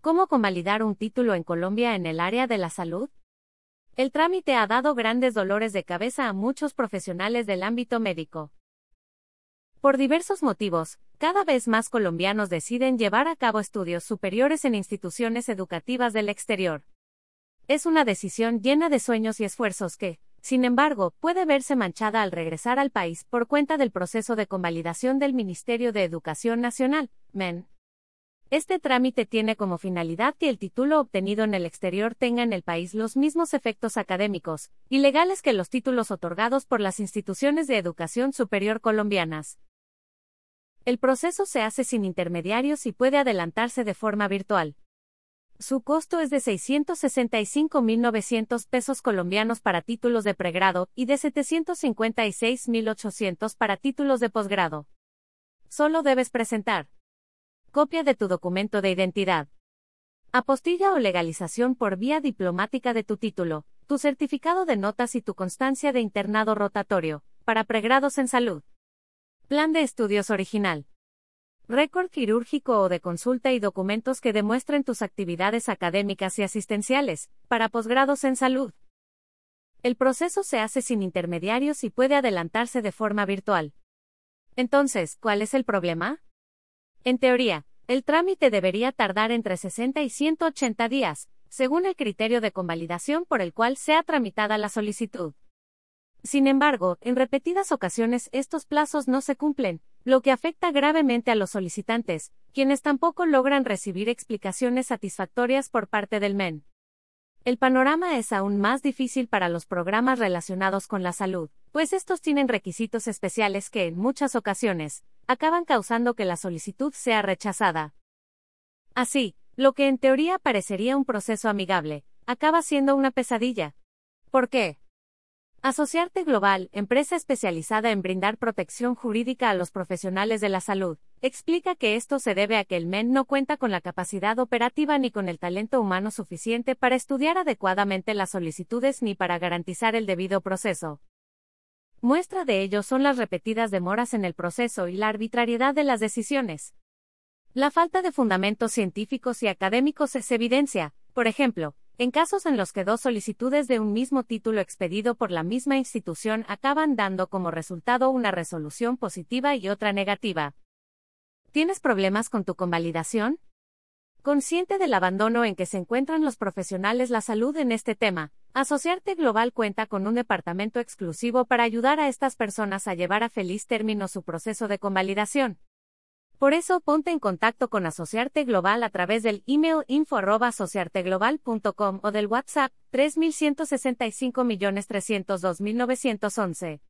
¿Cómo convalidar un título en Colombia en el área de la salud? El trámite ha dado grandes dolores de cabeza a muchos profesionales del ámbito médico. Por diversos motivos, cada vez más colombianos deciden llevar a cabo estudios superiores en instituciones educativas del exterior. Es una decisión llena de sueños y esfuerzos que, sin embargo, puede verse manchada al regresar al país por cuenta del proceso de convalidación del Ministerio de Educación Nacional, MEN. Este trámite tiene como finalidad que el título obtenido en el exterior tenga en el país los mismos efectos académicos y legales que los títulos otorgados por las instituciones de educación superior colombianas. El proceso se hace sin intermediarios y puede adelantarse de forma virtual. Su costo es de 665.900 pesos colombianos para títulos de pregrado y de 756.800 para títulos de posgrado. Solo debes presentar Copia de tu documento de identidad. Apostilla o legalización por vía diplomática de tu título, tu certificado de notas y tu constancia de internado rotatorio, para pregrados en salud. Plan de estudios original. Récord quirúrgico o de consulta y documentos que demuestren tus actividades académicas y asistenciales, para posgrados en salud. El proceso se hace sin intermediarios y puede adelantarse de forma virtual. Entonces, ¿cuál es el problema? En teoría, el trámite debería tardar entre 60 y 180 días, según el criterio de convalidación por el cual sea tramitada la solicitud. Sin embargo, en repetidas ocasiones estos plazos no se cumplen, lo que afecta gravemente a los solicitantes, quienes tampoco logran recibir explicaciones satisfactorias por parte del MEN. El panorama es aún más difícil para los programas relacionados con la salud, pues estos tienen requisitos especiales que, en muchas ocasiones, acaban causando que la solicitud sea rechazada. Así, lo que en teoría parecería un proceso amigable, acaba siendo una pesadilla. ¿Por qué? Asociarte Global, empresa especializada en brindar protección jurídica a los profesionales de la salud, explica que esto se debe a que el MEN no cuenta con la capacidad operativa ni con el talento humano suficiente para estudiar adecuadamente las solicitudes ni para garantizar el debido proceso. Muestra de ello son las repetidas demoras en el proceso y la arbitrariedad de las decisiones. La falta de fundamentos científicos y académicos es evidencia, por ejemplo, en casos en los que dos solicitudes de un mismo título expedido por la misma institución acaban dando como resultado una resolución positiva y otra negativa. ¿Tienes problemas con tu convalidación? Consciente del abandono en que se encuentran los profesionales la salud en este tema, Asociarte Global cuenta con un departamento exclusivo para ayudar a estas personas a llevar a feliz término su proceso de convalidación. Por eso ponte en contacto con Asociarte Global a través del email info@asociarteglobal.com o del WhatsApp 3165302911.